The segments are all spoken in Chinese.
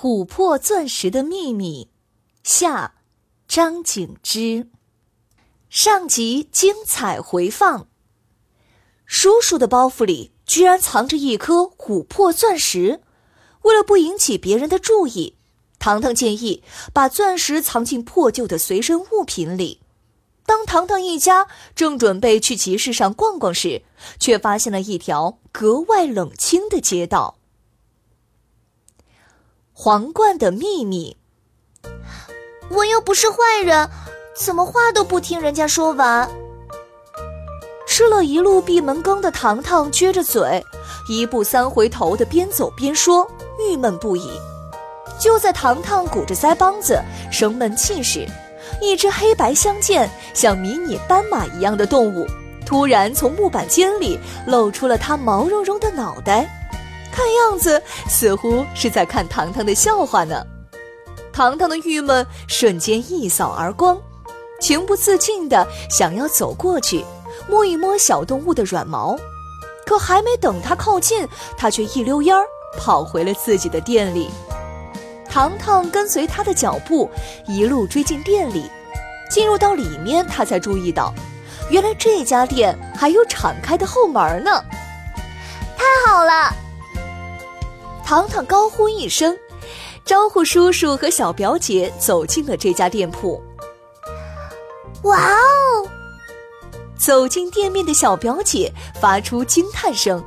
琥珀钻石的秘密。下，张景之。上集精彩回放。叔叔的包袱里居然藏着一颗琥珀钻石，为了不引起别人的注意，糖糖建议把钻石藏进破旧的随身物品里。当糖糖一家正准备去集市上逛逛时，却发现了一条格外冷清的街道。皇冠的秘密。我又不是坏人，怎么话都不听人家说完？吃了一路闭门羹的糖糖撅着嘴，一步三回头的边走边说，郁闷不已。就在糖糖鼓着腮帮子生闷气时，一只黑白相间、像迷你斑马一样的动物，突然从木板间里露出了它毛茸茸的脑袋，看样子似乎是在看糖糖的笑话呢。糖糖的郁闷瞬间一扫而光，情不自禁地想要走过去摸一摸小动物的软毛，可还没等他靠近，他却一溜烟儿跑回了自己的店里。糖糖跟随他的脚步一路追进店里，进入到里面，他才注意到，原来这家店还有敞开的后门呢！太好了！糖糖高呼一声。招呼叔叔和小表姐走进了这家店铺。哇哦！走进店面的小表姐发出惊叹声。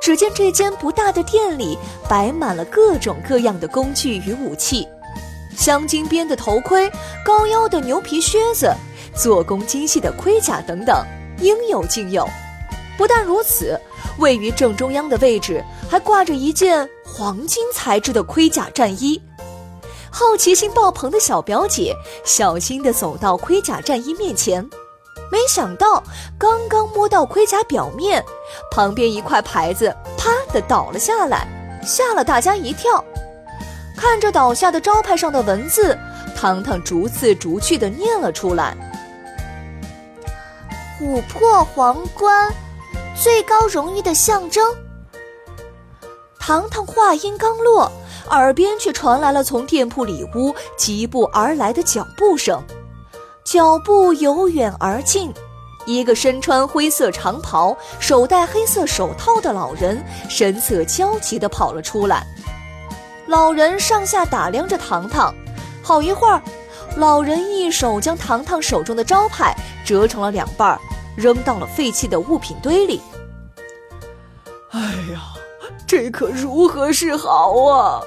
只见这间不大的店里摆满了各种各样的工具与武器，镶金边的头盔、高腰的牛皮靴子、做工精细的盔甲等等，应有尽有。不但如此，位于正中央的位置还挂着一件。黄金材质的盔甲战衣，好奇心爆棚的小表姐小心地走到盔甲战衣面前，没想到刚刚摸到盔甲表面，旁边一块牌子啪的倒了下来，吓了大家一跳。看着倒下的招牌上的文字，糖糖逐字逐句地念了出来：“琥珀皇冠，最高荣誉的象征。”糖糖话音刚落，耳边却传来了从店铺里屋疾步而来的脚步声。脚步由远而近，一个身穿灰色长袍、手戴黑色手套的老人神色焦急地跑了出来。老人上下打量着糖糖，好一会儿，老人一手将糖糖手中的招牌折成了两半，扔到了废弃的物品堆里。哎呀！这可如何是好啊！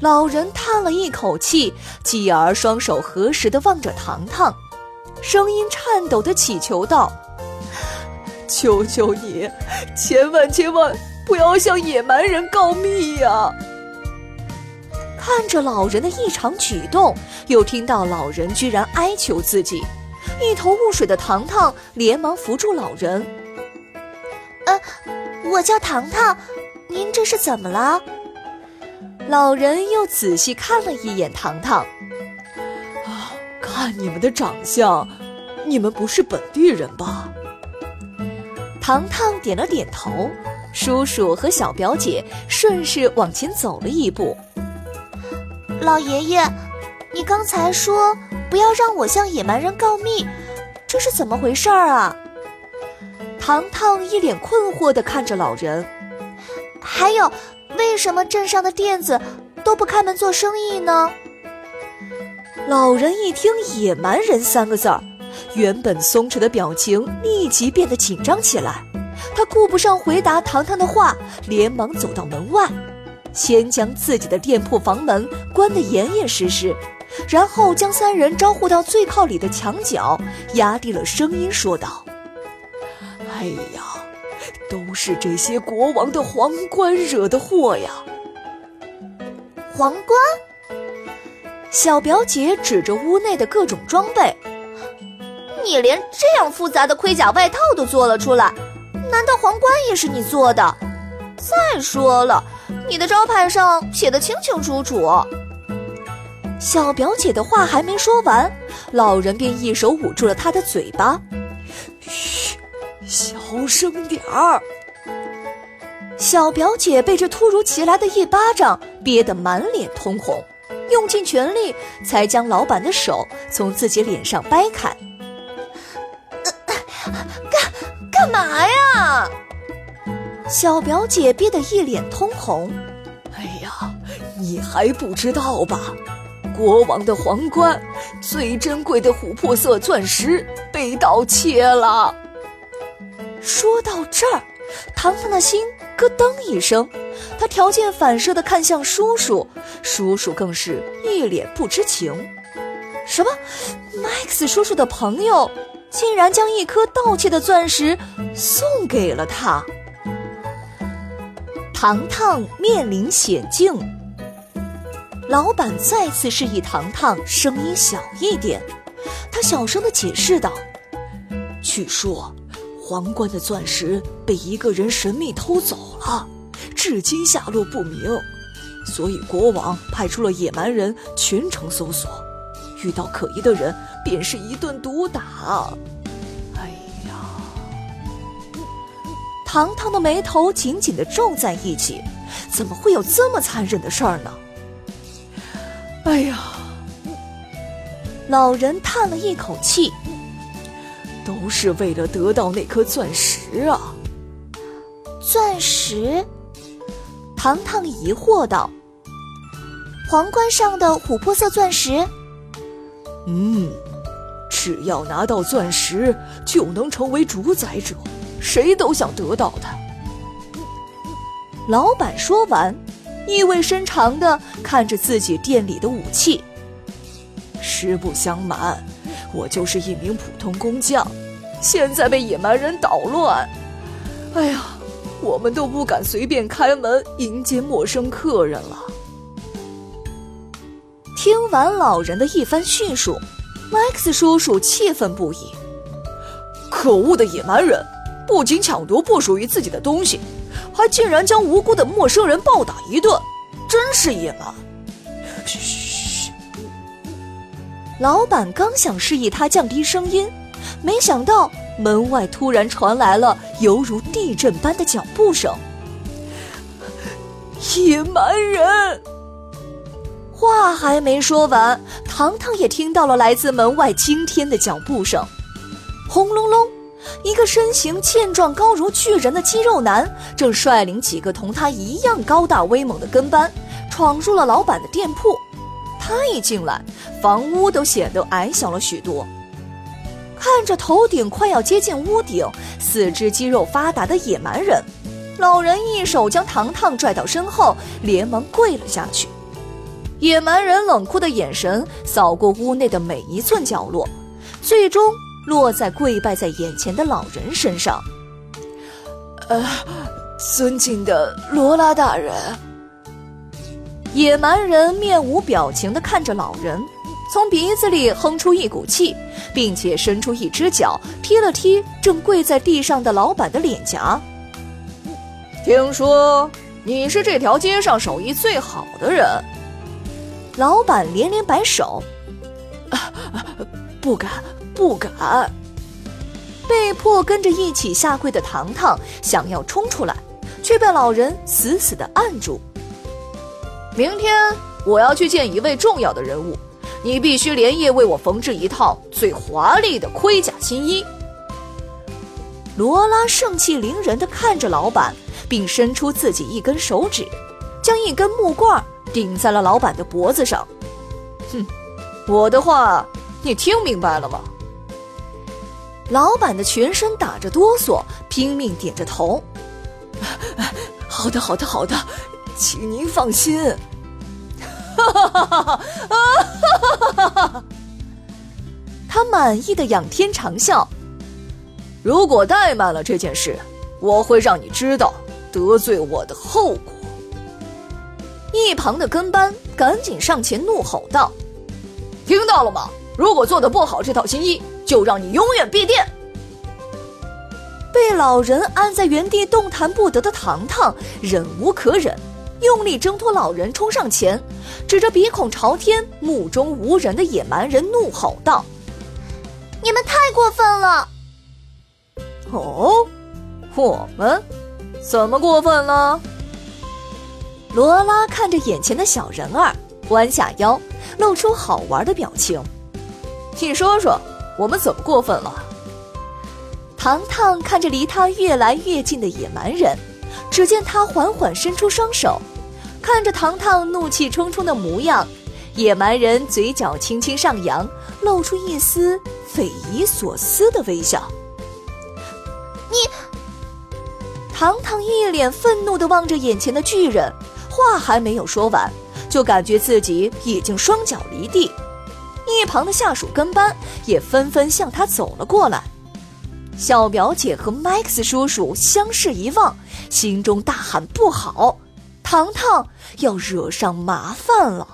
老人叹了一口气，继而双手合十的望着糖糖，声音颤抖的祈求道：“求求你，千万千万不要向野蛮人告密呀！”看着老人的异常举动，又听到老人居然哀求自己，一头雾水的糖糖连忙扶住老人：“呃。”我叫糖糖，您这是怎么了？老人又仔细看了一眼糖糖，啊，看你们的长相，你们不是本地人吧？糖糖点了点头。叔叔和小表姐顺势往前走了一步。老爷爷，你刚才说不要让我向野蛮人告密，这是怎么回事儿啊？糖糖一脸困惑地看着老人，还有，为什么镇上的店子都不开门做生意呢？老人一听“野蛮人”三个字儿，原本松弛的表情立即变得紧张起来，他顾不上回答糖糖的话，连忙走到门外，先将自己的店铺房门关得严严实实，然后将三人招呼到最靠里的墙角，压低了声音说道：“哎呀，都是这些国王的皇冠惹的祸呀！”皇冠？小表姐指着屋内的各种装备：“你连这样复杂的盔甲外套都做了出来。”难道皇冠也是你做的？再说了，你的招牌上写的清清楚楚。小表姐的话还没说完，老人便一手捂住了她的嘴巴：“嘘，小声点儿。”小表姐被这突如其来的一巴掌憋得满脸通红，用尽全力才将老板的手从自己脸上掰开。干嘛呀？小表姐憋得一脸通红。哎呀，你还不知道吧？国王的皇冠，最珍贵的琥珀色钻石被盗窃了。说到这儿，糖糖的心咯噔一声，他条件反射的看向叔叔，叔叔更是一脸不知情。什么？Max 叔叔的朋友？竟然将一颗盗窃的钻石送给了他，糖糖面临险境。老板再次示意糖糖声音小一点，他小声的解释道：“据说，皇冠的钻石被一个人神秘偷走了，至今下落不明，所以国王派出了野蛮人全城搜索。”遇到可疑的人，便是一顿毒打。哎呀，糖糖的眉头紧紧的皱在一起，怎么会有这么残忍的事儿呢？哎呀，老人叹了一口气，都是为了得到那颗钻石啊！钻石？糖糖疑惑道：“皇冠上的琥珀色钻石？”嗯，只要拿到钻石，就能成为主宰者，谁都想得到它。老板说完，意味深长的看着自己店里的武器。实不相瞒，我就是一名普通工匠，现在被野蛮人捣乱，哎呀，我们都不敢随便开门迎接陌生客人了。听完老人的一番叙述，Max 叔叔气愤不已。可恶的野蛮人，不仅抢夺不属于自己的东西，还竟然将无辜的陌生人暴打一顿，真是野蛮！嘘老板刚想示意他降低声音，没想到门外突然传来了犹如地震般的脚步声。野蛮人！话还没说完，糖糖也听到了来自门外惊天的脚步声。轰隆隆，一个身形健壮、高如巨人的肌肉男正率领几个同他一样高大威猛的跟班，闯入了老板的店铺。他一进来，房屋都显得矮小了许多。看着头顶快要接近屋顶、四肢肌肉发达的野蛮人，老人一手将糖糖拽到身后，连忙跪了下去。野蛮人冷酷的眼神扫过屋内的每一寸角落，最终落在跪拜在眼前的老人身上。呃，尊敬的罗拉大人。野蛮人面无表情地看着老人，从鼻子里哼出一股气，并且伸出一只脚踢了踢正跪在地上的老板的脸颊。听说你是这条街上手艺最好的人。老板连连摆手，不敢，不敢。被迫跟着一起下跪的糖糖想要冲出来，却被老人死死的按住。明天我要去见一位重要的人物，你必须连夜为我缝制一套最华丽的盔甲新衣。罗拉盛气凌人的看着老板，并伸出自己一根手指，将一根木棍。顶在了老板的脖子上，哼，我的话你听明白了吗？老板的全身打着哆嗦，拼命点着头。好的，好的，好的，请您放心。哈哈哈哈哈！哈！他满意的仰天长啸。如果怠慢了这件事，我会让你知道得罪我的后果。一旁的跟班赶紧上前怒吼道：“听到了吗？如果做的不好这套新衣，就让你永远闭店。”被老人按在原地动弹不得的糖糖忍无可忍，用力挣脱老人，冲上前，指着鼻孔朝天、目中无人的野蛮人怒吼道：“你们太过分了！”哦，我们怎么过分了？罗拉看着眼前的小人儿，弯下腰，露出好玩的表情。你说说，我们怎么过分了？糖糖看着离他越来越近的野蛮人，只见他缓缓伸出双手，看着糖糖怒气冲冲的模样，野蛮人嘴角轻轻上扬，露出一丝匪夷所思的微笑。你，糖糖一脸愤怒地望着眼前的巨人，话还没有说完，就感觉自己已经双脚离地。一旁的下属跟班也纷纷向他走了过来。小表姐和麦克斯叔叔相视一望，心中大喊：“不好，糖糖要惹上麻烦了！”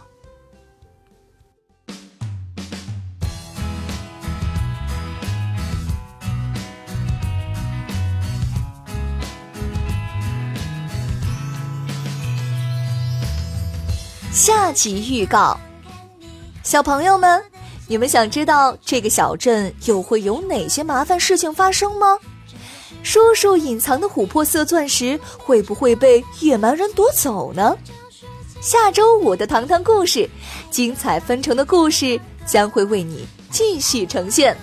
下集预告，小朋友们。你们想知道这个小镇又会有哪些麻烦事情发生吗？叔叔隐藏的琥珀色钻石会不会被野蛮人夺走呢？下周五的糖糖故事，精彩纷呈的故事将会为你继续呈现。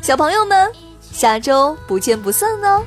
小朋友们，下周不见不散哦！